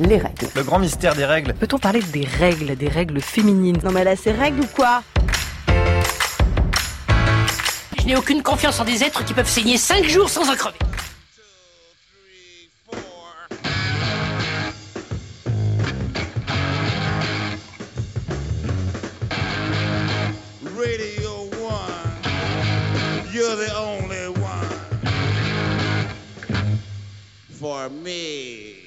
les règles. Le grand mystère des règles. Peut-on parler des règles, des règles féminines? Non mais là c'est règles ou quoi? Je n'ai aucune confiance en des êtres qui peuvent saigner 5 jours sans en crever. Radio One, you're the only one for me.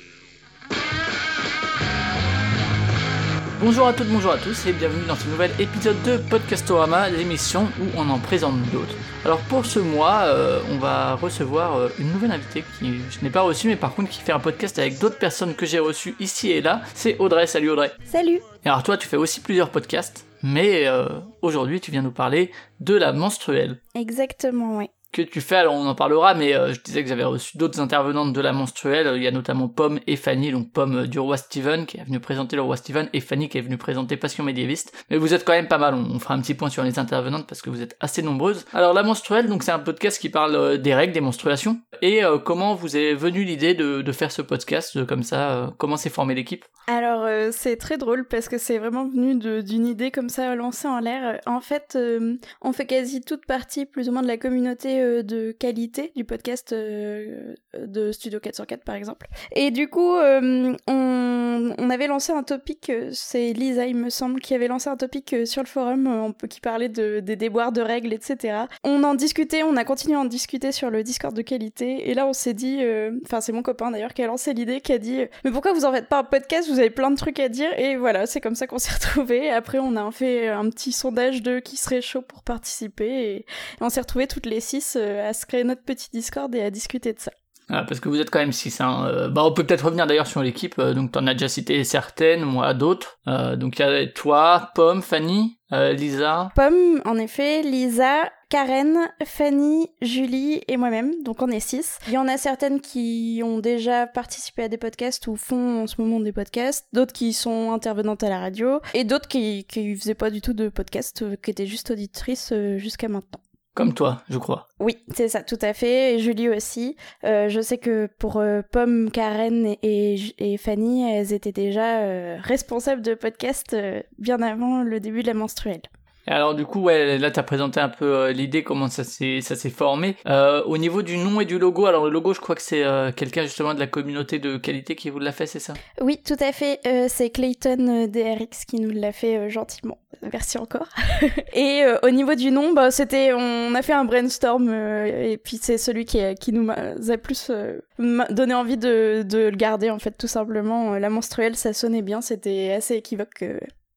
Bonjour à toutes, bonjour à tous et bienvenue dans ce nouvel épisode de Podcastorama, l'émission où on en présente d'autres. Alors pour ce mois, euh, on va recevoir euh, une nouvelle invitée qui je n'ai pas reçue mais par contre qui fait un podcast avec d'autres personnes que j'ai reçues ici et là. C'est Audrey, salut Audrey. Salut Et alors toi tu fais aussi plusieurs podcasts, mais euh, aujourd'hui tu viens nous parler de la menstruelle. Exactement, oui. Que tu fais, alors on en parlera, mais euh, je disais que j'avais reçu d'autres intervenantes de la menstruelle. Il y a notamment Pomme et Fanny, donc Pomme euh, du roi Steven qui est venu présenter le roi Steven et Fanny qui est venue présenter Passion médiéviste. Mais vous êtes quand même pas mal, on, fera un petit point sur les intervenantes parce que vous êtes assez nombreuses. Alors la menstruelle, donc c'est un podcast qui parle euh, des règles, des menstruations. Et euh, comment vous est venue l'idée de, faire ce podcast euh, comme ça euh, Comment s'est formée l'équipe? Alors, euh, c'est très drôle parce que c'est vraiment venu d'une idée comme ça lancée en l'air. En fait, euh, on fait quasi toute partie plus ou moins de la communauté euh, de qualité du podcast euh, de Studio 404 par exemple. Et du coup, euh, on, avait lancé un topic, c'est Lisa il me semble, qui avait lancé un topic sur le forum qui parlait de, des déboires de règles, etc. On en discutait, on a continué à en discuter sur le Discord de qualité. Et là, on s'est dit, enfin c'est mon copain d'ailleurs qui a lancé l'idée, qui a dit, mais pourquoi vous en faites pas un podcast Vous avez plein de trucs à dire. Et voilà, c'est comme ça qu'on s'est retrouvés. Après, on a fait un petit sondage de qui serait chaud pour participer. Et on s'est retrouvés toutes les six euh, à se créer notre petit Discord et à discuter de ça. Ah, parce que vous êtes quand même six. Hein. Euh, bah, on peut peut-être revenir d'ailleurs sur l'équipe. Euh, donc, t'en as déjà cité certaines, moi d'autres. Euh, donc, il y a toi, Pomme, Fanny, Lisa. Pomme, en effet, Lisa, Karen, Fanny, Julie et moi-même, donc on est six. Il y en a certaines qui ont déjà participé à des podcasts ou font en ce moment des podcasts, d'autres qui sont intervenantes à la radio, et d'autres qui, qui faisaient pas du tout de podcast, qui étaient juste auditrices jusqu'à maintenant. Comme toi, je crois. Oui, c'est ça, tout à fait, et Julie aussi. Euh, je sais que pour euh, Pomme, Karen et, Fanny, elles étaient déjà euh, responsables de podcasts euh, bien avant le début de la menstruelle. Alors du coup, ouais, là t'as présenté un peu euh, l'idée comment ça s'est formé. Euh, au niveau du nom et du logo, alors le logo, je crois que c'est euh, quelqu'un justement de la communauté de qualité qui vous l'a fait, c'est ça? Oui, tout à fait. Euh, c'est Clayton euh, DRX qui nous l'a fait gentiment. Merci encore. et au niveau du nom, bah, c'était, on a fait un brainstorm et puis c'est celui qui, qui nous a plus donné envie de, de le garder en fait, tout simplement. La menstruelle, ça sonnait bien, c'était assez équivoque.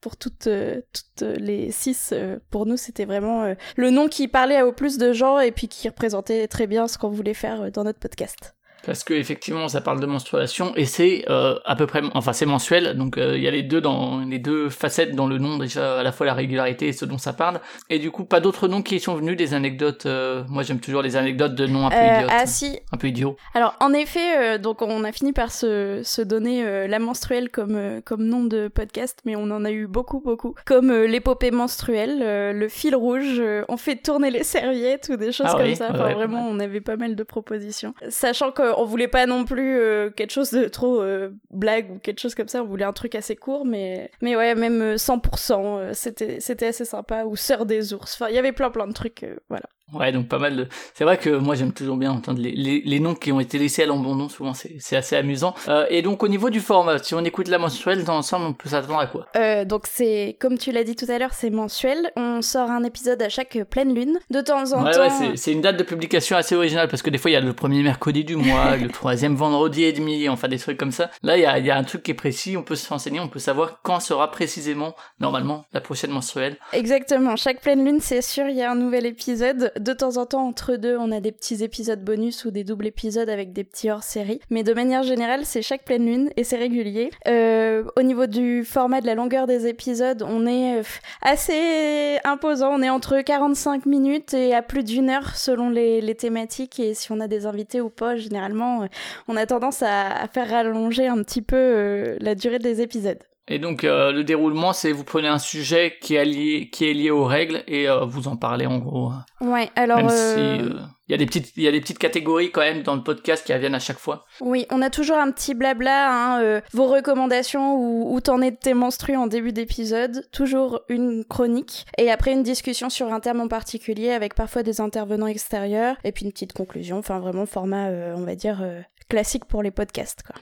Pour toutes, euh, toutes euh, les six, euh, pour nous, c'était vraiment le nom qui parlait au plus de gens et puis qui représentait très bien ce qu'on voulait faire dans notre podcast. Parce que effectivement, ça parle de menstruation et c'est euh, à peu près, enfin c'est mensuel, donc euh, il y a les deux dans les deux facettes dans le nom déjà à la fois la régularité et ce dont ça parle. Et du coup, pas d'autres noms qui sont venus, des anecdotes. euh, moi, j'aime toujours les anecdotes de noms un peu idiotes, ah si, un peu idiots. Alors en effet, donc on a fini par se, se donner la menstruelle comme, comme nom de podcast, mais on en a eu beaucoup beaucoup, comme l'épopée menstruelle, le fil rouge, on fait tourner les serviettes ou des choses Ah comme oui, ça. Enfin ouais, vraiment, on avait pas mal de propositions, sachant qu'on voulait pas non plus euh, quelque chose de trop euh, blague ou quelque chose comme ça. On voulait un truc assez court, mais mais ouais, même euh, 100%, euh, c'était c'était assez sympa. Ou sœur des ours. Enfin, il y avait plein plein de trucs, voilà. Ouais, donc pas mal de. C'est vrai que moi j'aime toujours bien entendre les, les, les noms qui ont été laissés à l'abandon, souvent c'est assez amusant. Euh, et donc au niveau du format, si on écoute la mensuelle dans l'ensemble, on peut s'attendre à quoi? Euh, donc c'est comme tu l'as dit tout à l'heure, c'est mensuel. On sort un épisode à chaque pleine lune. De temps en Ouais, temps. ouais, c'est- c'est une date de publication assez originale parce que des fois il y a le premier mercredi du mois, le troisième vendredi et demi, enfin des trucs comme ça. Là il y a, il y a un truc qui est précis, on peut se renseigner, on peut savoir quand sera précisément, normalement, la prochaine mensuelle. Exactement. Chaque pleine lune, c'est sûr, il y a un nouvel épisode. De temps en temps, entre deux, on a des petits épisodes bonus ou des doubles épisodes avec des petits hors-série. Mais de manière générale, c'est chaque pleine lune et c'est régulier. Euh, au niveau du format de la longueur des épisodes, on est euh, assez imposant. On est entre 45 minutes et à plus d'une heure selon les, thématiques et si on a des invités ou pas. Généralement, euh, on a tendance à, à faire rallonger un petit peu euh, la durée des épisodes. Et donc euh, le déroulement, c'est vous prenez un sujet qui est lié, qui est lié aux règles et euh, vous en parlez en gros. Ouais, alors. Même euh, il y a des petites, il y a des petites catégories quand même dans le podcast qui reviennent à chaque fois. Oui, on a toujours un petit blabla, hein, euh, vos recommandations ou où t'en es de tes menstrues en début d'épisode, toujours une chronique, et après une discussion sur un thème en particulier avec parfois des intervenants extérieurs, et puis une petite conclusion, enfin vraiment format, euh, on va dire, euh, classique pour les podcasts. Quoi.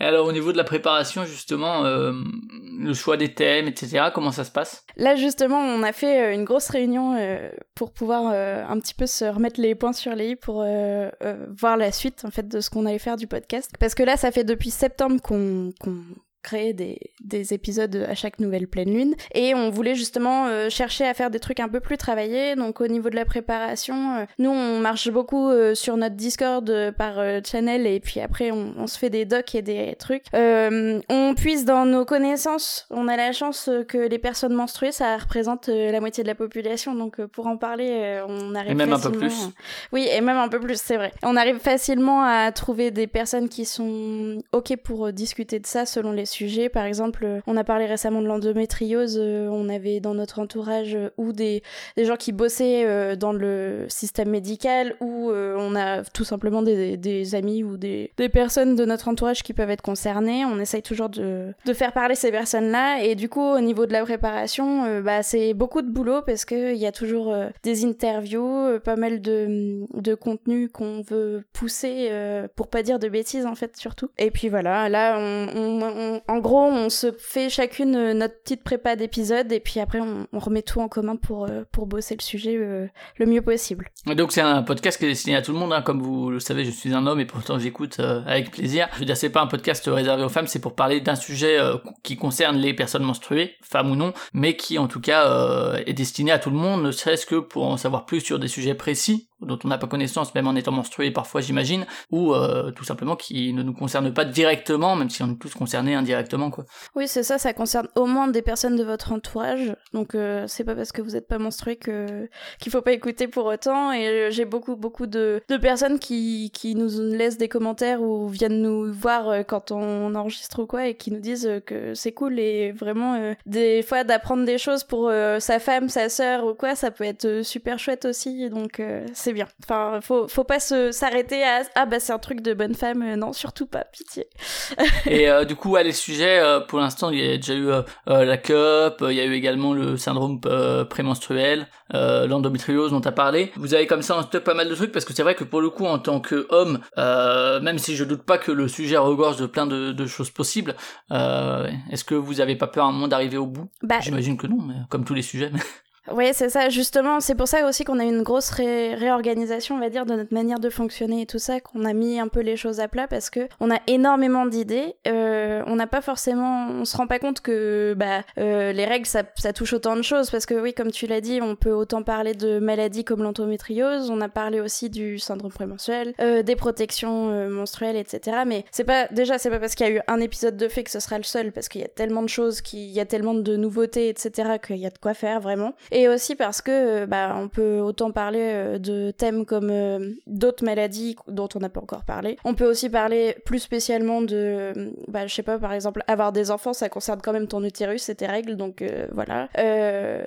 Et alors au niveau de la préparation justement, euh, le choix des thèmes, etc. Comment ça se passe? Là justement, on a fait euh, une grosse réunion euh, pour pouvoir un petit peu se remettre les points sur les i pour voir la suite en fait de ce qu'on allait faire du podcast. Parce que là, ça fait depuis septembre qu'on crée des, des épisodes à chaque nouvelle pleine lune. Et on voulait justement euh, chercher à faire des trucs un peu plus travaillés. Donc au niveau de la préparation euh, nous on marche beaucoup euh, sur notre discord par channel. Et puis après on, on se fait des docs et des trucs. On puise dans nos connaissances. On a la chance que les personnes menstruées ça représente la moitié de la population. Donc pour en parler on arrive Et même un peu facilement- plus. oui, et même un peu plus, c'est vrai. On arrive facilement à trouver des personnes qui sont OK pour discuter de ça selon les sujets. Par exemple, on a parlé récemment de l'endométriose, euh, on avait dans notre entourage euh, ou des, des gens qui bossaient euh, dans le système médical ou on a tout simplement des, des amis ou des, des personnes de notre entourage qui peuvent être concernées. On essaye toujours de, de faire parler ces personnes-là et du coup, au niveau de la préparation, bah, c'est beaucoup de boulot parce qu'il y a toujours des interviews, pas mal de, de contenu qu'on veut pousser pour pas dire de bêtises en fait surtout. Et puis voilà, là on- en gros on se fait chacune euh, notre petite prépa d'épisode et puis après on, remet tout en commun pour, euh, pour bosser le sujet euh, le mieux possible. Donc c'est un podcast qui est destiné à tout le monde, hein. comme vous le savez, je suis un homme et pourtant j'écoute avec plaisir. Je veux dire, c'est pas un podcast réservé aux femmes, c'est pour parler d'un sujet qui concerne les personnes menstruées, femmes ou non, mais qui en tout cas est destiné à tout le monde, ne serait-ce que pour en savoir plus sur des sujets précis dont on n'a pas connaissance, même en étant menstrué parfois j'imagine, ou euh, tout simplement qui ne nous concernent pas directement, même si on est tous concernés indirectement quoi. Oui, c'est ça, ça concerne au moins des personnes de votre entourage. Donc euh, c'est pas parce que vous n'êtes pas menstrué que qu'il faut pas écouter pour autant. Et euh, j'ai beaucoup beaucoup de, de personnes qui, qui nous laissent des commentaires ou viennent nous voir euh, quand on enregistre ou quoi et qui nous disent que c'est cool et vraiment des fois d'apprendre des choses pour sa femme, sa sœur ou quoi, ça peut être super chouette aussi. Donc euh, c'est bien. Enfin, faut faut pas s'arrêter à ah bah c'est un truc de bonne femme. Euh, non, surtout pas, pitié. Et euh, du coup, ouais, les sujets, euh, pour l'instant, il y a déjà eu euh, la cup, il y a eu également le syndrome prémenstruel, l'endométriose dont tu as parlé. Vous avez comme ça en stock pas mal de trucs, parce que c'est vrai que pour le coup, en tant qu'homme, euh, même si je doute pas que le sujet regorge de plein de, de choses possibles, est-ce que vous avez pas peur à un moment d'arriver au bout? Bah J'imagine que non, mais comme tous les sujets. mais- Oui, c'est ça, justement. C'est pour ça aussi qu'on a eu une grosse ré- réorganisation, on va dire, de notre manière de fonctionner et tout ça, qu'on a mis un peu les choses à plat parce que on a énormément d'idées. Euh, on n'a pas forcément, on se rend pas compte que bah, euh, les règles, ça, touche autant de choses parce que oui, comme tu l'as dit, on peut autant parler de maladies comme l'endométriose, on a parlé aussi du syndrome prémenstruel, euh, des protections euh, menstruelles, etc. Mais c'est pas, déjà, c'est pas parce qu'il y a eu un épisode de fait que ce sera le seul parce qu'il y a tellement de choses, qu'il y a tellement de nouveautés, etc. qu'il y a de quoi faire vraiment. Aussi parce que euh, bah, on peut autant parler euh, de thèmes comme euh, d'autres maladies dont on n'a pas encore parlé. On peut aussi parler plus spécialement de, bah, je sais pas, par exemple, avoir des enfants, ça concerne quand même ton utérus et tes règles, donc voilà.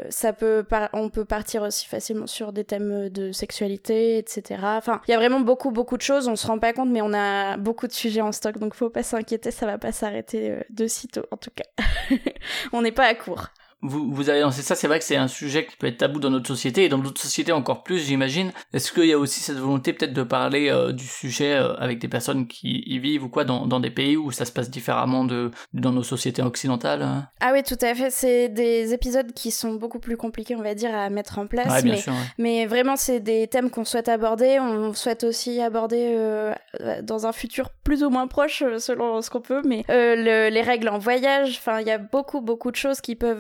Ça peut, on peut partir aussi facilement sur des thèmes de sexualité, etc. Enfin, il y a vraiment beaucoup, beaucoup de choses. On se rend pas compte, mais on a beaucoup de sujets en stock, donc faut pas s'inquiéter, ça va pas s'arrêter de sitôt, en tout cas. on n'est pas à court. Vous, vous avez lancé ça, c'est vrai que c'est un sujet qui peut être tabou dans notre société et dans d'autres sociétés encore plus, j'imagine. Est-ce qu'il y a aussi cette volonté peut-être de parler euh, du sujet euh, avec des personnes qui y vivent ou quoi dans, dans des pays où ça se passe différemment de dans nos sociétés occidentales hein? Ah oui, tout à fait. C'est des épisodes qui sont beaucoup plus compliqués, on va dire, à mettre en place. Ouais, bien mais, sûr. ouais. mais vraiment, c'est des thèmes qu'on souhaite aborder. On souhaite aussi aborder euh, dans un futur plus ou moins proche, selon ce qu'on peut. Mais le- les règles en voyage, enfin, il y a beaucoup, beaucoup de choses qui peuvent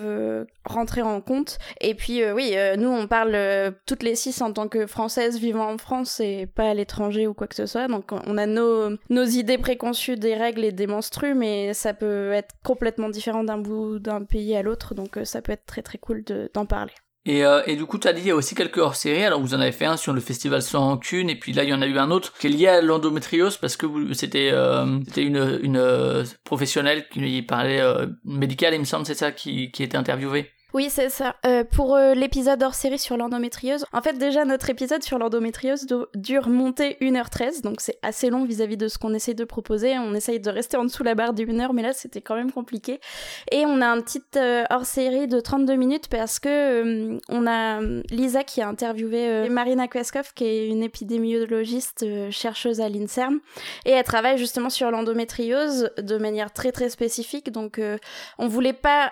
rentrer en compte. Et puis, euh, oui, euh, nous, on parle euh, toutes les six en tant que françaises vivant en France et pas à l'étranger ou quoi que ce soit. Donc, on a nos, nos idées préconçues des règles et des menstrues, mais ça peut être complètement différent d'un bout d'un pays à l'autre. Donc, euh, ça peut être très, très cool de- d'en parler. Et, euh, et du coup, tu as dit il y a aussi quelques hors-séries. Alors, vous en avez fait un sur le festival sans rancune, et puis là, il y en a eu un autre qui est lié à l'endométriose parce que c'était euh, c'était une, une euh, professionnelle qui parlait euh, médicale, il me semble, c'est ça, qui, qui était interviewée. Oui, c'est ça. Euh, pour euh, l'épisode hors série sur l'endométriose, en fait, déjà, notre épisode sur l'endométriose do- dure monter 1h13, donc c'est assez long vis-à-vis de ce qu'on essaye de proposer. On essaye de rester en dessous la barre du 1h, mais là, c'était quand même compliqué. Et on a un petit euh, hors série de 32 minutes parce que on a Lisa qui a interviewé Marina Kweskov, qui est une épidémiologiste chercheuse à l'INSERM, et elle travaille justement sur l'endométriose de manière très très spécifique, donc on voulait pas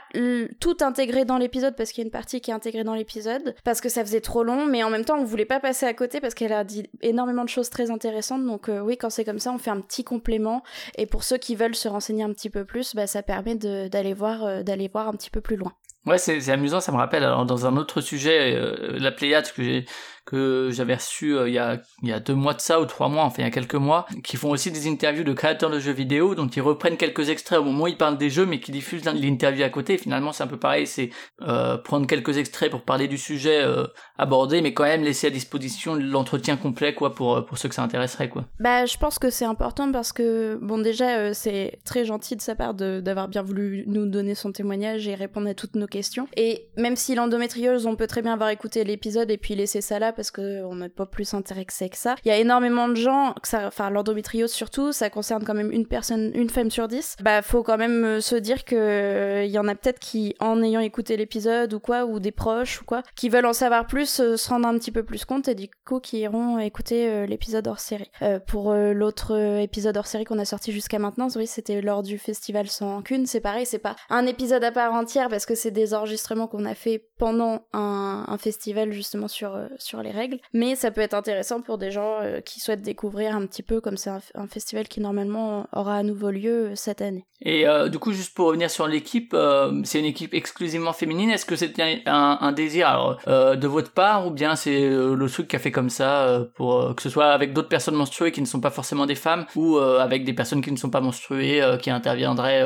tout intégrer dans l'épisode parce qu'il y a une partie qui est intégrée dans l'épisode parce que ça faisait trop long mais en même temps on voulait pas passer à côté parce qu'elle a dit énormément de choses très intéressantes donc euh, oui quand c'est comme ça on fait un petit complément et pour ceux qui veulent se renseigner un petit peu plus bah, ça permet d'aller voir euh, d'aller voir un petit peu plus loin Ouais, c'est amusant, ça me rappelle. Dans un autre sujet, euh, la Pléiade que j'ai que j'avais reçu euh, il, y a, y a deux mois de ça ou trois mois, enfin il y a quelques mois, qui font aussi des interviews de créateurs de jeux vidéo, donc ils reprennent quelques extraits au moment où ils parlent des jeux, mais qui diffusent l'interview à côté. Finalement, c'est un peu pareil, c'est euh, prendre quelques extraits pour parler du sujet euh, abordé, mais quand même laisser à disposition l'entretien complet, quoi, pour pour ceux que ça intéresserait, quoi. Bah, je pense que c'est important parce que, bon, déjà, c'est très gentil de sa part d'avoir bien voulu nous donner son témoignage et répondre à toutes nos questions. Et même si l'endométriose, on peut très bien avoir écouté l'épisode et puis laisser ça là parce qu'on n'a pas plus intéressé que ça. Il y a énormément de gens, que enfin, l'endométriose surtout, ça concerne quand même une personne, une femme sur dix. Bah, faut quand même euh, se dire que euh, il y en a peut-être qui, en ayant écouté l'épisode ou quoi, ou des proches ou quoi, qui veulent en savoir plus, euh, se rendre un petit peu plus compte et du coup qui iront écouter l'épisode hors série. Pour l'autre épisode hors série qu'on a sorti jusqu'à maintenant, oui, c'était lors du festival sans rancune. C'est pareil, c'est pas un épisode à part entière parce que c'est des enregistrements qu'on a fait pendant un, un festival justement sur, sur les règles. Mais ça peut être intéressant pour des gens euh, qui souhaitent découvrir un petit peu, comme c'est un, un festival qui normalement aura à nouveau lieu euh, cette année. Et euh, du coup, juste pour revenir sur l'équipe, euh, c'est une équipe exclusivement féminine. Est-ce que c'était un, un désir alors, de votre part ou bien c'est le truc qui a fait comme ça pour que ce soit avec d'autres personnes menstruées qui ne sont pas forcément des femmes ou avec des personnes qui ne sont pas menstruées qui interviendraient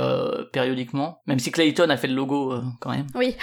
périodiquement? Même si Clayton a fait le logo quand même. Oui,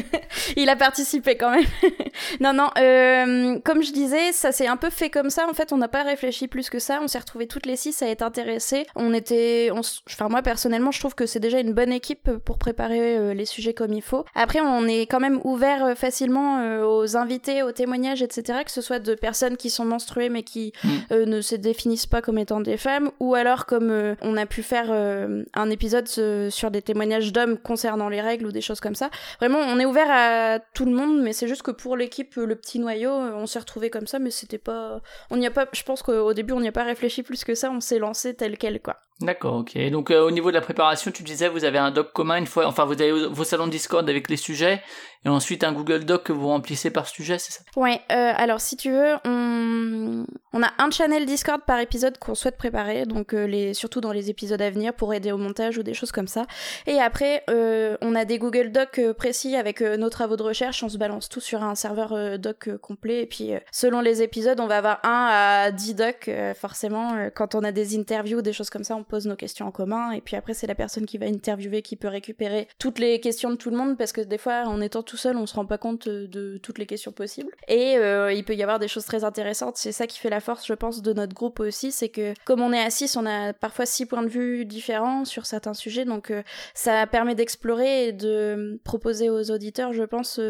il a participé quand même. non, non, euh, comme je disais, ça s'est un peu fait comme ça. En fait, on n'a pas réfléchi plus que ça. On s'est retrouvés toutes les six à être intéressés. On était, on, s- enfin moi personnellement, je trouve que c'est déjà une bonne équipe pour préparer euh, les sujets comme il faut. Après, on est quand même ouvert euh, facilement euh, aux invités, aux témoignages, etc. Que ce soit de personnes qui sont menstruées mais qui Mm. euh, ne se définissent pas comme étant des femmes, ou alors comme euh, on a pu faire euh, un épisode euh, sur des témoignages d'hommes concernant les règles ou des choses comme ça. Vraiment, on est ouvert à tout le monde, mais c'est juste que pour l'équipe, euh, le petit noyau, euh, on s'est retrouvé comme ça, mais c'était pas, on n'y a pas, je pense qu'au début, on n'y a pas réfléchi plus que ça, on s'est lancé tel quel, quoi. D'accord, ok. Donc euh, au niveau de la préparation, tu disais vous avez un doc commun une fois, enfin vous avez vos salons Discord avec les sujets et ensuite un Google Doc que vous remplissez par sujet, c'est ça? Ouais, euh, alors si tu veux, on... on a un channel Discord par épisode qu'on souhaite préparer, donc euh, les... surtout dans les épisodes à venir pour aider au montage ou des choses comme ça. Et après, euh, on a des Google Docs euh, précis avec euh, nos travaux de recherche, on se balance tout sur un serveur euh, doc euh, et puis euh, selon les épisodes, on va avoir un à 10 docs, euh, forcément. euh, quand on a des interviews des choses comme ça, on pose nos questions en commun, et puis après, c'est la personne qui va interviewer qui peut récupérer toutes les questions de tout le monde, parce que des fois, en étant tout seul, on se rend pas compte de toutes les questions possibles. Et il peut y avoir des choses très intéressantes. C'est ça qui fait la force, je pense, de notre groupe aussi, c'est que comme on est à 6, on a parfois six points de vue différents sur certains sujets, donc ça permet d'explorer et de proposer aux auditeurs, je pense,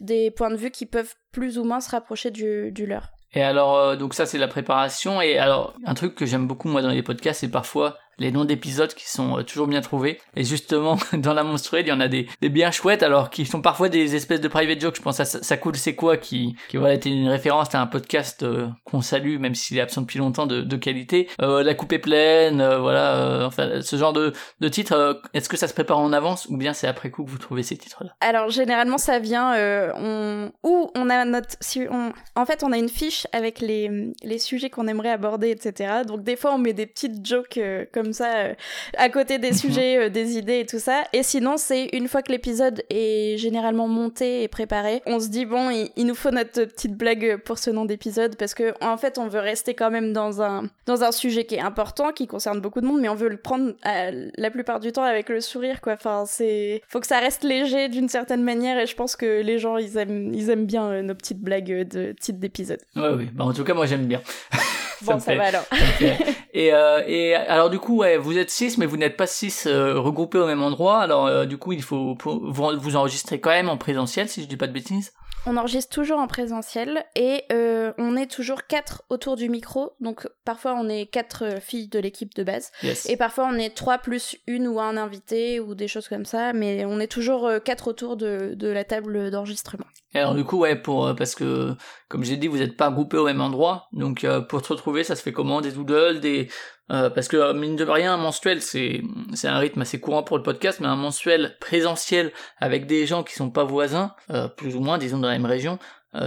des points de vue qui peuvent plus ou moins se rapprocher du, du leur. Et alors, euh, donc ça c'est la préparation. Et alors, un truc que j'aime beaucoup moi dans les podcasts, c'est parfois les noms d'épisodes qui sont euh, toujours bien trouvés. Et justement, dans la monstruelle, il y en a des, des bien chouettes, alors qui sont parfois des espèces de private jokes. Je pense à Ça coule, c'est quoi, qui, qui voilà, était une référence à un podcast euh, qu'on salue, même s'il est absent depuis longtemps, de, qualité. Euh, la coupe est pleine, voilà, enfin, ce genre de, de titres. euh, Est-ce que ça se prépare en avance ou bien c'est après coup que vous trouvez ces titres-là? Alors généralement ça vient on on a notre si on en fait on a une fiche avec les les sujets qu'on aimerait aborder etc. Donc des fois on met des petites jokes comme comme ça euh, à côté des sujets, euh, des idées et tout ça. Et sinon, c'est une fois que l'épisode est généralement monté et préparé, on se dit bon, il, il nous faut notre petite blague pour ce nom d'épisode parce que en fait, on veut rester quand même dans un dans un sujet qui est important, qui concerne beaucoup de monde, mais on veut le prendre euh, la plupart du temps avec le sourire, quoi. Enfin, c'est faut que ça reste léger d'une certaine manière et je pense que les gens ils aiment ils aiment bien euh, nos petites blagues de titres d'épisodes. Ouais, oui. Bah, en tout cas, moi, j'aime bien. Bon, ça va alors. et, euh, et alors du coup, ouais, vous êtes six, mais vous n'êtes pas six euh, regroupés au même endroit. Alors euh, du coup, il faut vous, vous enregistrer quand même en présentiel, si je dis pas de bêtises. On enregistre toujours en présentiel et on est toujours quatre autour du micro. Donc parfois on est quatre filles de l'équipe de base Yes. et parfois on est trois plus une ou un invité ou des choses comme ça. Mais on est toujours quatre autour de, de la table d'enregistrement. Alors du coup, ouais, pour parce que comme j'ai dit, vous n'êtes pas groupés au même endroit, donc pour se retrouver, ça se fait comment Des doodles, des euh, parce que euh, mine de rien, un mensuel, c'est un rythme assez courant pour le podcast, mais un mensuel présentiel avec des gens qui sont pas voisins, euh, plus ou moins, disons dans la même région,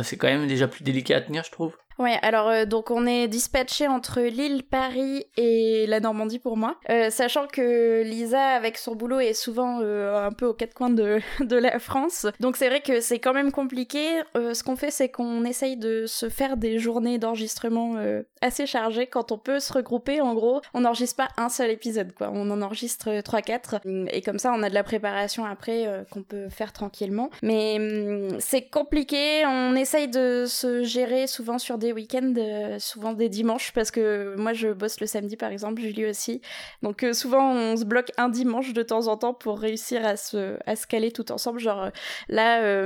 c'est quand même déjà plus délicat à tenir, je trouve. Ouais, alors euh, donc on est dispatché entre Lille, Paris et la Normandie pour moi, Euh, sachant que Lisa avec son boulot est souvent euh, un peu aux quatre coins de, de la France. Donc c'est vrai que c'est quand même compliqué. Ce qu'on fait c'est qu'on essaye de se faire des journées d'enregistrement assez chargées quand on peut se regrouper. En gros, on n'enregistre pas un seul épisode quoi, on en enregistre 3-4 et comme ça on a de la préparation après qu'on peut faire tranquillement. Mais hum, c'est compliqué, on essaye de se gérer souvent sur des week-ends, euh, souvent des dimanches, parce que moi je bosse le samedi par exemple, Julie aussi. Donc euh, souvent on se bloque un dimanche de temps en temps pour réussir à se, à se caler tout ensemble. Genre euh, là,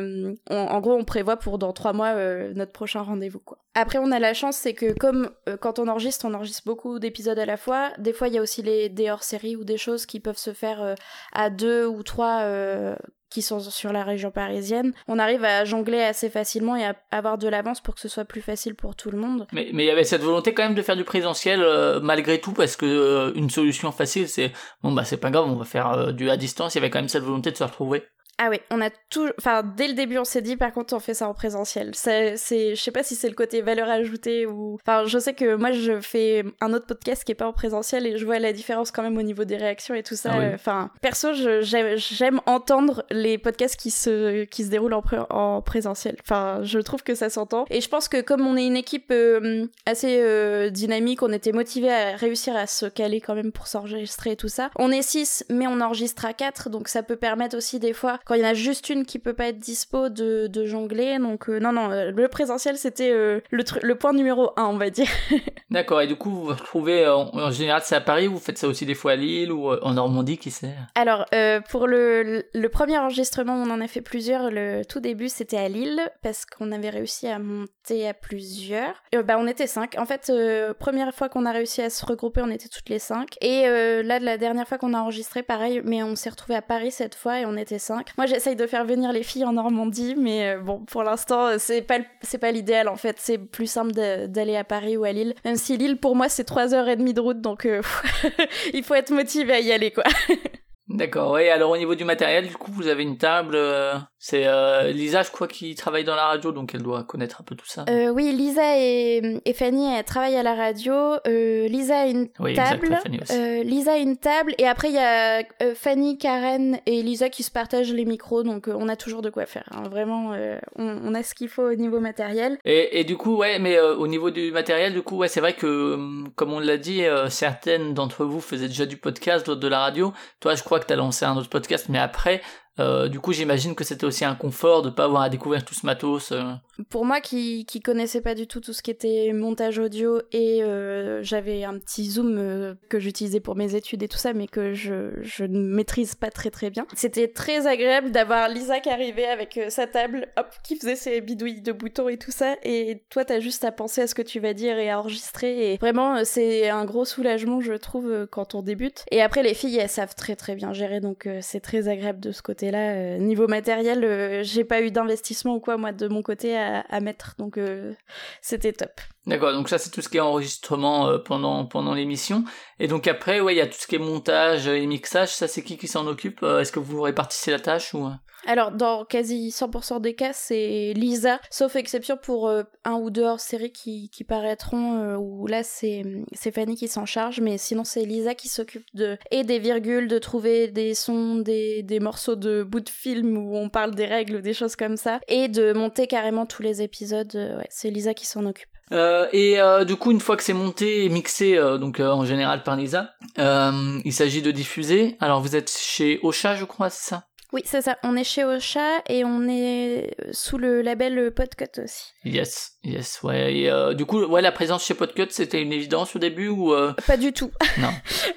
en gros on prévoit pour dans trois mois notre prochain rendez-vous. Après on a la chance, c'est que comme quand on enregistre, on enregistre beaucoup d'épisodes à la fois. Des fois il y a aussi les, des hors-séries ou des choses qui peuvent se faire à deux ou trois qui sont sur la région parisienne, on arrive à jongler assez facilement et à avoir de l'avance pour que ce soit plus facile pour tout le monde. Mais il y avait cette volonté quand même de faire du présentiel euh, malgré tout parce que euh, une solution facile c'est bon bah c'est pas grave on va faire euh, du à distance il y avait quand même cette volonté de se retrouver. Ah oui, on a tout. Enfin, dès le début, on s'est dit, par contre, on fait ça en présentiel. C'est, c'est, je sais pas si c'est le côté valeur ajoutée ou. Enfin, je sais que moi, je fais un autre podcast qui est pas en présentiel et je vois la différence quand même au niveau des réactions et tout ça. Ah oui. Enfin, perso, je- j'aime, j'aime entendre les podcasts qui se, qui se déroulent en, pré- en présentiel. Enfin, je trouve que ça s'entend. Et je pense que comme on est une équipe euh, assez euh, dynamique, on était motivé à réussir à se caler quand même pour s'enregistrer et tout ça. On est 6, mais on enregistre à 4, donc ça peut permettre aussi des fois, quand il y en a juste une qui peut pas être dispo, de, de jongler. Donc euh, non, non, euh, le présentiel, c'était euh, le, le point numéro 1, on va dire. D'accord et du coup vous vous retrouvez euh, en, général c'est à Paris vous faites ça aussi des fois à Lille ou en Normandie qui sait? Alors, pour le, le premier enregistrement, on en a fait plusieurs. Le tout début, c'était à Lille, parce qu'on avait réussi à monter à plusieurs. Euh, bah, on était cinq. En fait, première fois qu'on a réussi à se regrouper, on était toutes les cinq. Et là, la dernière fois qu'on a enregistré, pareil, mais on s'est retrouvés à Paris cette fois et on était cinq. Moi, j'essaye de faire venir les filles en Normandie, mais euh, bon, pour l'instant, euh, c'est pas, pas l'idéal, en fait. C'est plus simple d'aller à Paris ou à Lille. Même si Lille, pour moi, c'est trois heures et demie de route, donc euh, il faut être motivé à y aller, quoi. D'accord ouais alors au niveau du matériel du coup vous avez une table euh, c'est euh, Lisa je crois qui travaille dans la radio donc elle doit connaître un peu tout ça. Euh, oui, Lisa et, et Fanny elles travaillent à la radio. Lisa a une oui table. Fanny aussi. Lisa a une table et après il y a Fanny, Karen et Lisa qui se partagent les micros donc on a toujours de quoi faire. hein. Vraiment, on, on a ce qu'il faut au niveau matériel. Et, et du coup, ouais, mais au niveau du matériel, du coup, ouais, c'est vrai que, comme on l'a dit, certaines d'entre vous faisaient déjà du podcast, d'autres de la radio. Toi, je crois que t'as lancé un autre podcast, mais après, euh, du coup, j'imagine que c'était aussi un confort de pas avoir à découvrir tout ce matos. euh. Pour moi qui, qui connaissais pas du tout tout ce qui était montage audio et euh, j'avais un petit zoom que j'utilisais pour mes études et tout ça mais que je, ne maîtrise pas très très bien. C'était très agréable d'avoir Lisa qui arrivait avec sa table, hop, qui faisait ses bidouilles de boutons et tout ça et toi t'as juste à penser à ce que tu vas dire et à enregistrer et vraiment c'est un gros soulagement je trouve quand on débute. Et après les filles elles savent très très bien gérer donc c'est très agréable de ce côté-là. Euh, niveau matériel euh, j'ai pas eu d'investissement ou quoi moi de mon côté à, mettre donc euh, c'était top. D'accord, donc ça c'est tout ce qui est enregistrement euh, pendant pendant l'émission. Et donc après, ouais, il y a tout ce qui est montage et mixage. Ça c'est qui qui s'en occupe Euh, Est-ce que vous répartissez la tâche ou Alors, dans quasi 100% des cas, c'est Lisa, sauf exception pour euh, un ou deux hors-série qui, qui paraîtront, euh, où là, c'est c'est Fanny qui s'en charge, mais sinon, c'est Lisa qui s'occupe de et des virgules, de trouver des sons, des, des morceaux de bouts de film où on parle des règles ou des choses comme ça, et de monter carrément tous les épisodes. euh, ouais, c'est Lisa qui s'en occupe. Euh, et euh, du coup, une fois que c'est monté et mixé, euh, donc en général par Lisa, il s'agit de diffuser. Alors vous êtes chez Ocha, je crois, c'est ça? Oui, c'est ça. On est chez Ocha et on est sous le label Podcut aussi. Yes, yes, ouais. Et, euh, du coup, ouais, la présence chez Podcut, c'était une évidence au début ou euh, Pas du tout. Non.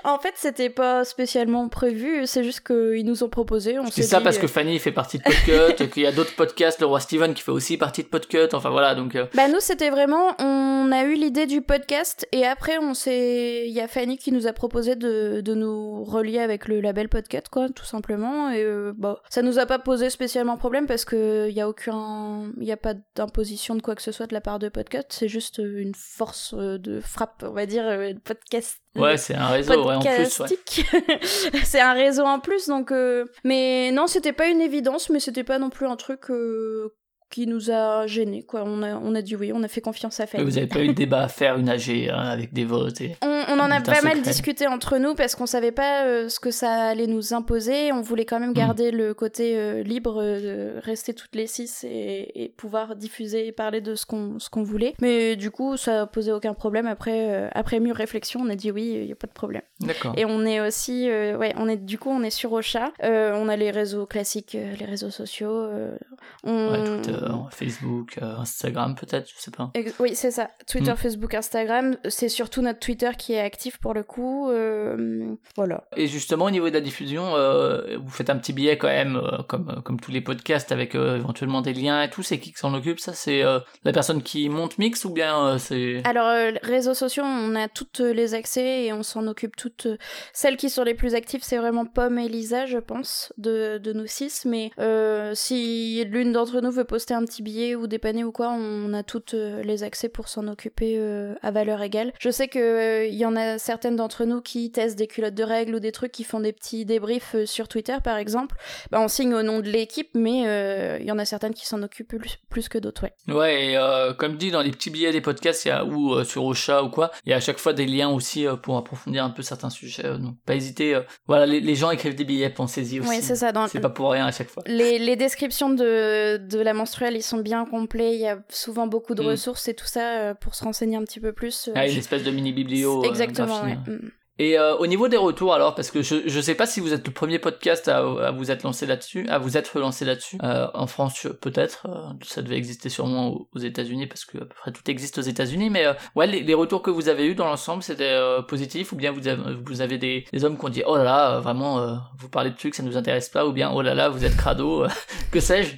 en fait, c'était pas spécialement prévu, c'est juste qu'ils nous ont proposé. On C'est ça dit, parce que euh, Fanny fait partie de Podcut, qu'il y a d'autres podcasts, le roi Steven qui fait aussi partie de Podcut, enfin voilà, donc euh, Bah nous c'était vraiment on a eu l'idée du podcast et après on s'est il y a Fanny qui nous a proposé de, de nous relier avec le label Podcut quoi tout simplement et bah ça nous a pas posé spécialement problème parce que il y a aucun il y a pas d'imposition de quoi que ce soit de la part de Podcut c'est juste euh, une force euh, de frappe on va dire euh, podcast ouais, c'est un réseau, ouais, en plus, ouais. c'est un réseau en plus, donc. euh, Mais non, c'était pas une évidence, mais c'était pas non plus un truc euh, qui nous a gênés, quoi. On a, on a dit oui, on a fait confiance à Fanny. vous avez pas eu de débat à faire, une AG, hein, avec des votes et... On, on en a pas mal discuté entre nous parce qu'on savait pas euh, ce que ça allait nous imposer. On voulait quand même Mm. garder le côté euh, libre, euh, de rester toutes les six et, et pouvoir diffuser et parler de ce qu'on qu'on voulait. Mais du coup, ça posait aucun problème. Après, euh, après mûre réflexion, on a dit oui, il y a pas de problème. D'accord. Et on est aussi, ouais, on est du coup, on est sur Ocha. On a les réseaux classiques, les réseaux sociaux. on... Ouais, Twitter, Facebook, euh, Instagram peut-être, je sais pas. Oui, c'est ça. Twitter, Mm. Facebook, Instagram. C'est surtout notre Twitter qui est actif pour le coup. euh, Voilà. Et justement, au niveau de la diffusion, euh, vous faites un petit billet quand même, comme, comme tous les podcasts, avec éventuellement des liens et tout. C'est qui qui s'en occupe? Ça, c'est la personne qui monte mix ou bien c'est... Alors, réseaux sociaux, on a toutes les accès et on s'en occupe toutes. Celles qui sont les plus actives, c'est vraiment Pomme et Lisa, je pense, de, de nous six. Mais euh, si l'une d'entre nous veut poster un petit billet ou dépanner ou quoi, on a toutes euh, les accès pour s'en occuper euh, à valeur égale. Je sais que euh, il y en a certaines d'entre nous qui testent des culottes de règles ou des trucs qui font des petits débriefs euh, sur Twitter, par exemple. Bah, on signe au nom de l'équipe, mais euh, il y en a certaines qui s'en occupent plus, plus que d'autres, ouais. Ouais, et euh, comme dit, dans les petits billets des podcasts, il y a, ou euh, sur Ocha ou quoi, il y a à chaque fois des liens aussi euh, pour approfondir un peu certains sujets. euh, donc, pas hésiter. euh, voilà, les, les gens écrivent des billets, pensez-y aussi. Oui, c'est ça. Dans, C'est pas pour rien à chaque fois. Les, les descriptions de, de la ils sont bien complets. Il y a souvent beaucoup de Mm. ressources et tout ça euh, pour se renseigner un petit peu plus. euh, Ah, une espèce de mini biblio. euh, Exactement, ouais. Et euh, au niveau des retours alors, parce que je je sais pas si vous êtes le premier podcast à, vous être lancé là-dessus, à vous être lancé là-dessus. Euh, en France peut-être, euh, ça devait exister sûrement aux, États-Unis parce que à peu près tout existe aux États-Unis. Mais ouais, les, retours que vous avez eu dans l'ensemble, c'était positif ou bien vous avez vous avez des, des hommes qui ont dit oh là là, vraiment vous parlez de trucs ça nous intéresse pas ou bien oh là là vous êtes crado, que sais-je?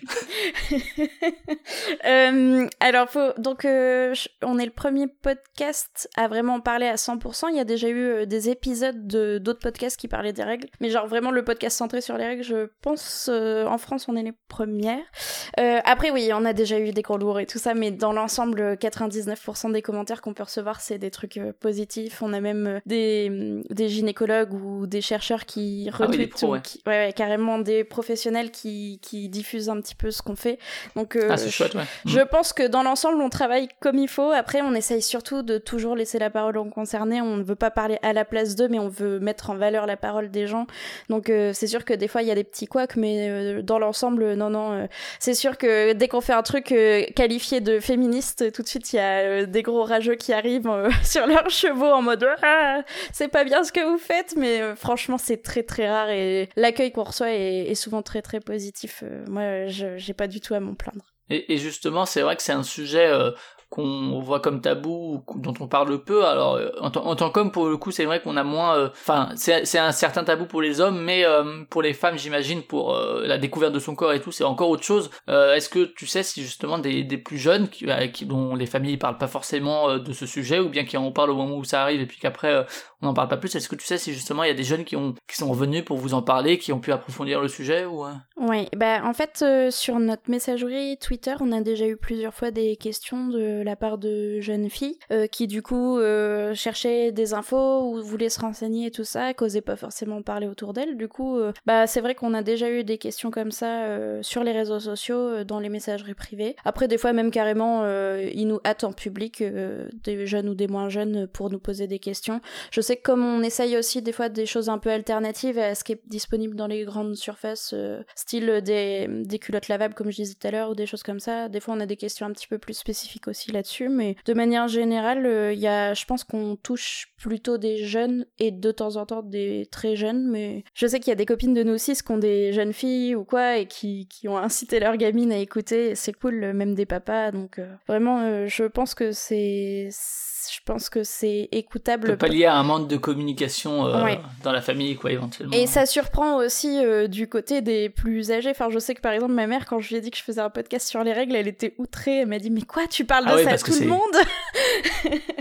Alors, faut, donc, on est le premier podcast à vraiment parler à 100%. Il y a déjà eu des épisodes de d'autres podcasts qui parlaient des règles, mais genre vraiment le podcast centré sur les règles, je pense euh, en France on est les premières. Euh, après, oui, on a déjà eu des gros lourds et tout ça, mais dans l'ensemble, euh, 99% des commentaires qu'on peut recevoir, c'est des trucs euh, positifs. On a même euh, des, mm, des gynécologues ou des chercheurs qui Ah oui, retweetent, pros, ou ouais. qui- ouais, ouais, carrément des professionnels qui, qui diffusent un petit peu ce qu'on fait. Donc, ah c'est chouette ouais. je pense que dans l'ensemble, on travaille comme il faut. Après, on essaye surtout de toujours laisser la parole aux concernés. On ne veut pas parler à la place d'eux, mais on veut mettre en valeur la parole des gens. Donc, euh, c'est sûr que des fois, il y a des petits couacs, mais euh, dans l'ensemble, non, non. euh, c'est sûr que dès qu'on fait un truc euh, qualifié de féministe, tout de suite, il y a euh, des gros rageux qui arrivent euh, sur leurs chevaux en mode ah, c'est pas bien ce que vous faites, mais euh, franchement, c'est très très rare et l'accueil qu'on reçoit est, est souvent très très positif. Euh, moi, j'ai pas du tout à m'en plaindre. Et, justement, c'est vrai que c'est un sujet euh, qu'on voit comme tabou, ou dont on parle peu. Alors, euh, en, tant- qu'homme, pour le coup, c'est vrai qu'on a moins. euh, Enfin, c'est un certain tabou pour les hommes, mais euh, pour les femmes, j'imagine, pour la découverte de son corps et tout, c'est encore autre chose. Est-ce que tu sais si justement des, des plus jeunes, qui, qui- dont les familles parlent pas forcément de ce sujet, ou bien qui en parlent au moment où ça arrive, et puis qu'après, on n'en parle pas plus. Est-ce que tu sais si justement il y a des jeunes qui ont qui sont revenus pour vous en parler, qui ont pu approfondir le sujet ou euh? Oui, bah en fait euh, sur notre messagerie Twitter, on a déjà eu plusieurs fois des questions de la part de jeunes filles euh, qui du coup cherchaient des infos ou voulaient se renseigner et tout ça, qu'osaient pas forcément parler autour d'elles. Du coup, bah c'est vrai qu'on a déjà eu des questions comme ça sur les réseaux sociaux, dans les messageries privées. Après, des fois même carrément, ils nous hâtent en public, des jeunes ou des moins jeunes, pour nous poser des questions. Je que comme on essaye aussi des fois des choses un peu alternatives à ce qui est disponible dans les grandes surfaces, euh, style des, des culottes lavables comme je disais tout à l'heure ou des choses comme ça, des fois on a des questions un petit peu plus spécifiques aussi là-dessus, mais de manière générale, euh, y a, je pense qu'on touche plutôt des jeunes et de temps en temps des très jeunes, mais je sais qu'il y a des copines de nous aussi qui ont des jeunes filles ou quoi et qui, qui ont incité leur gamine à écouter, c'est cool, même des papas, donc euh, vraiment euh, je pense que c'est je pense que c'est écoutable peut pas lier à un manque de communication euh, Ouais. dans la famille, quoi, éventuellement. Et ça surprend aussi euh, du côté des plus âgés. Enfin, je sais que par exemple, ma mère, quand je lui ai dit que je faisais un podcast sur les règles, elle était outrée. Elle m'a dit Mais quoi, tu parles Ah de oui, ça à tout le monde?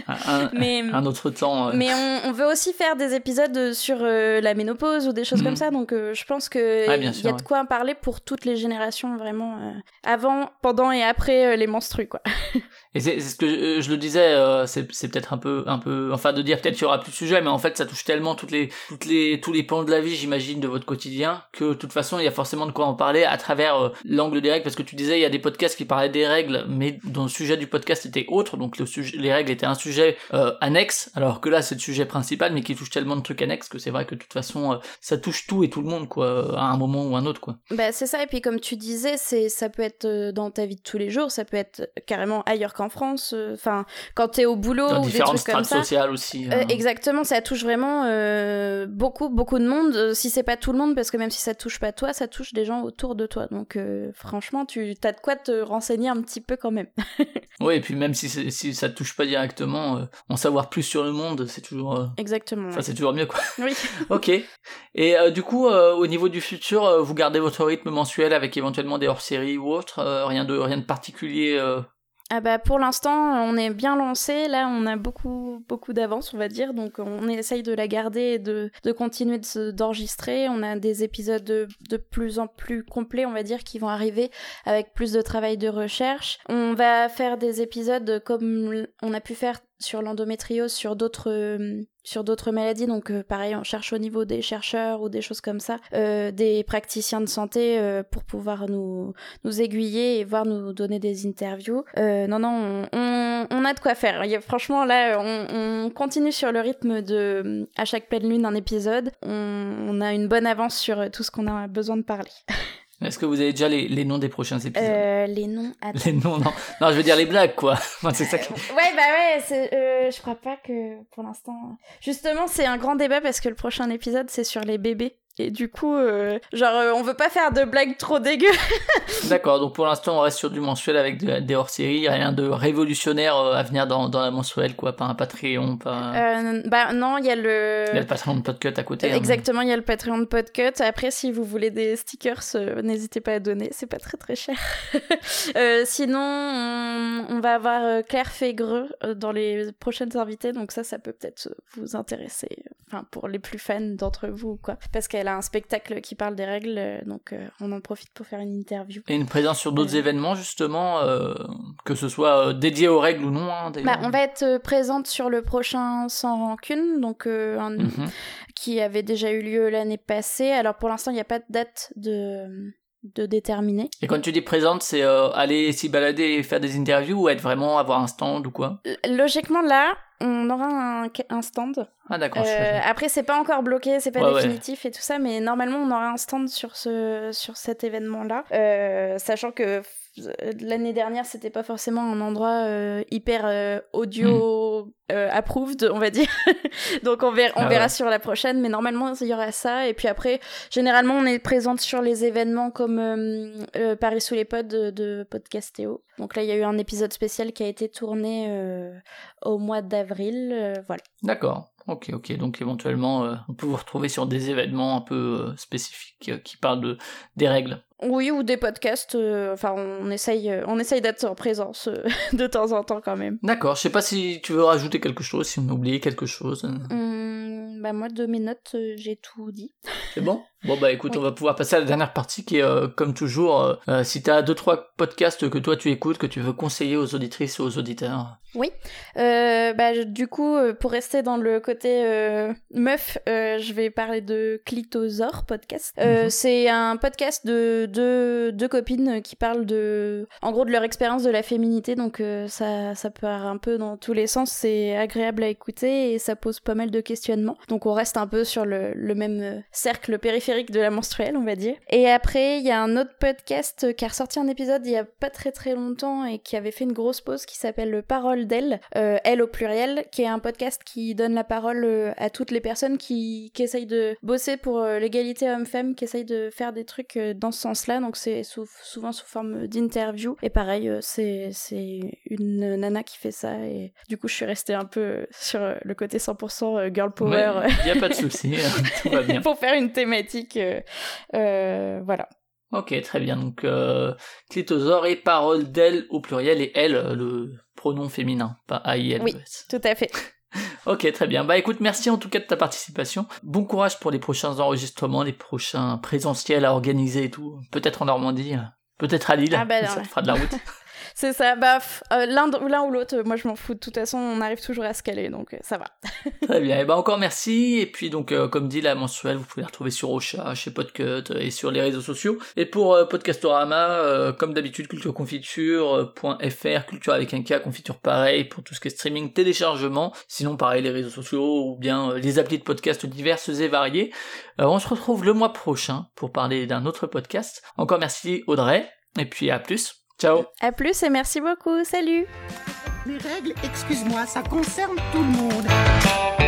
un, Mais. un autre temps. euh, Mais on, on veut aussi faire des épisodes sur euh, la ménopause ou des choses comme ça, donc euh, je pense que Ouais, bien il sûr, y a de ouais. quoi en parler pour toutes les générations, vraiment, euh, avant, pendant et après euh, les menstrues, quoi. Et c'est ce que je, je le disais, euh, c'est peut-être un peu, un peu, enfin de dire peut-être qu'il y aura plus de sujets, mais en fait ça touche tellement toutes les, toutes les, tous les pans de la vie, j'imagine, de votre quotidien, que de toute façon il y a forcément de quoi en parler à travers euh, l'angle des règles, parce que tu disais il y a des podcasts qui parlaient des règles, mais dont le sujet du podcast était autre, donc le sujet, les règles étaient un sujet euh, annexe, alors que là c'est le sujet principal, mais qui touche tellement de trucs annexes que c'est vrai que de toute façon euh, ça touche tout et tout le monde, quoi, à un moment ou un autre, quoi. Bah, c'est ça, et puis comme tu disais, c'est ça peut être euh, dans ta vie de tous les jours, ça peut être carrément ailleurs qu'en France, euh, enfin, quand t'es au boulot Dans ou des trucs comme ça. sociales aussi. Euh, hein. exactement, ça touche vraiment euh, beaucoup, beaucoup de monde. Si c'est pas tout le monde, parce que même si ça touche pas toi, ça touche des gens autour de toi. Donc euh, franchement, tu as de quoi te renseigner un petit peu quand même. Oui, et puis même si, ça te touche pas directement, en savoir plus sur le monde, c'est toujours, Exactement. enfin, c'est toujours mieux, quoi. Oui. ok. Et du coup, au niveau du futur, vous gardez votre rythme mensuel avec éventuellement des hors-séries ou autre, rien de rien de particulier. Ah bah pour l'instant, on est bien lancé. Là, on a beaucoup beaucoup d'avance, on va dire. Donc on essaye de la garder et de, de continuer d'enregistrer. On a des épisodes de, de plus en plus complets, on va dire, qui vont arriver avec plus de travail de recherche. On va faire des épisodes comme on a pu faire sur l'endométriose, sur d'autres euh, sur d'autres maladies. Donc euh, pareil, on cherche au niveau des chercheurs ou des choses comme ça, euh, des praticiens de santé euh, pour pouvoir nous nous aiguiller et voir nous donner des interviews. Non, non, on, on, a de quoi faire. A- franchement, là, on, on continue sur le rythme de à chaque pleine lune un épisode. On, on a une bonne avance sur tout ce qu'on a besoin de parler. Est-ce que vous avez déjà les, les noms des prochains épisodes Euh, les noms. attends. Les noms, non. Non, je veux dire les blagues, quoi. Enfin, c'est ça. qui- Ouais, bah ouais, euh, je crois pas que pour l'instant. Justement, c'est un grand débat parce que le prochain épisode c'est sur les bébés. Et du coup, euh, genre, euh, on veut pas faire de blagues trop dégueu. D'accord. Donc pour l'instant, on reste sur du mensuel avec de- des hors-séries, rien de révolutionnaire euh, à venir dans, dans la mensuelle, quoi. Pas un Patreon, pas. Euh, bah non, il y a le. Il y a le Patreon de Podcut à côté. hein. Exactement, il y a le Patreon de Podcut. Après, si vous voulez des stickers, n'hésitez pas à donner, c'est pas très très cher. Sinon, on, on va avoir Claire Fégreux dans les prochaines invités, donc ça, ça peut peut-être vous intéresser, enfin pour les plus fans d'entre vous, quoi. Parce qu'elle a un spectacle qui parle des règles, euh, donc euh, on en profite pour faire une interview. Et une présence sur d'autres Euh. événements, justement, que ce soit dédié aux règles ou non. Hein. Bah, on va être présente sur le prochain Sans Rancune, donc Mhm. qui avait déjà eu lieu l'année passée. Alors pour l'instant, il n'y a pas de date de, de déterminer. Et quand tu dis présente, c'est euh, aller s'y balader et faire des interviews ou être vraiment avoir un stand ou quoi? L- Logiquement, là, on aura un, un stand. Ah d'accord. Euh, après, c'est pas encore bloqué, c'est pas Ouais, ouais. définitif et tout ça, mais normalement, on aura un stand sur, ce, sur cet événement-là. Euh, sachant que l'année dernière, c'était pas forcément un endroit euh, hyper euh, audio euh, approved, on va dire. Donc, on, verra, on Hmm. Ah verra sur la prochaine, mais normalement, il y aura ça. Et puis après, généralement, on est présente sur les événements comme euh, euh, Paris sous les pods de, de Podcastéo. Donc là, il y a eu un épisode spécial qui a été tourné euh, au mois d'avril. euh, voilà. D'accord. Ok, ok. Donc éventuellement, euh, on peut vous retrouver sur des événements un peu euh, spécifiques euh, qui parlent de des règles. Oui, ou des podcasts. euh, Enfin, on essaye, euh, on essaye d'être en présence euh, de temps en temps quand même. D'accord. Je sais pas si tu veux rajouter quelque chose, si on a oublié quelque chose. Hum, bah moi, de mes notes, euh, j'ai tout dit. C'est bon? Bon bah écoute, Oui. on va pouvoir passer à la dernière partie qui est euh, comme toujours, euh, euh, si t'as deux trois podcasts que toi tu écoutes, que tu veux conseiller aux auditrices et aux auditeurs. Euh, bah, je- du coup, pour rester dans le côté meuf, je vais parler de Clitosaur podcast. Mhm. C'est un podcast de deux deux copines qui parlent de, en gros, de leur expérience de la féminité. Donc ça, ça part un peu dans tous les sens. C'est agréable à écouter et ça pose pas mal de questionnements. Donc on reste un peu sur le, le même cercle périphérique de la menstruelle, on va dire. Et après, il y a un autre podcast qui a ressorti un épisode il y a pas très très longtemps et qui avait fait une grosse pause qui s'appelle le Parole d'elle, euh, elle au pluriel, qui est un podcast qui donne la parole euh, à toutes les personnes qui, qui essayent de bosser pour euh, l'égalité homme-femme, qui essayent de faire des trucs euh, dans ce sens-là. Donc c'est sou- souvent sous forme d'interview. Et pareil, euh, c'est une nana qui fait ça. Et du coup, je suis restée un peu sur euh, le côté 100% girl power. Il y a pas de souci, tout va bien. pour faire une thématique. Euh, euh, voilà. Ok, très bien. Donc, euh, clitosaure et parole d'elle au pluriel et elle, euh, le pronom féminin, pas A-I-L. Oui. Tout à fait. Ok, très bien. Bah écoute, merci en tout cas de ta participation. Bon courage pour les prochains enregistrements, les prochains présentiels à organiser et tout. Peut-être en Normandie, peut-être à Lille. Ah bah non, ça te fera de la route. C'est ça. Bah, f- euh, l'un ou l'autre, moi je m'en fous. De toute façon, on arrive toujours à se caler, donc euh, ça va. Très bien. Et ben encore merci. Et puis donc euh, comme dit la mensuelle, vous pouvez la retrouver sur Ocha, chez Podcut et sur les réseaux sociaux. Et pour Podcastorama, comme d'habitude, cultureconfiture.fr, culture avec un K, confiture pareil pour tout ce qui est streaming, téléchargement. Sinon pareil les réseaux sociaux ou bien les applis de podcast diverses et variées. On se retrouve le mois prochain pour parler d'un autre podcast. Encore merci Audrey. Et puis à plus. Ciao. À plus et merci beaucoup. Salut. Les règles, excuse-moi, ça concerne tout le monde.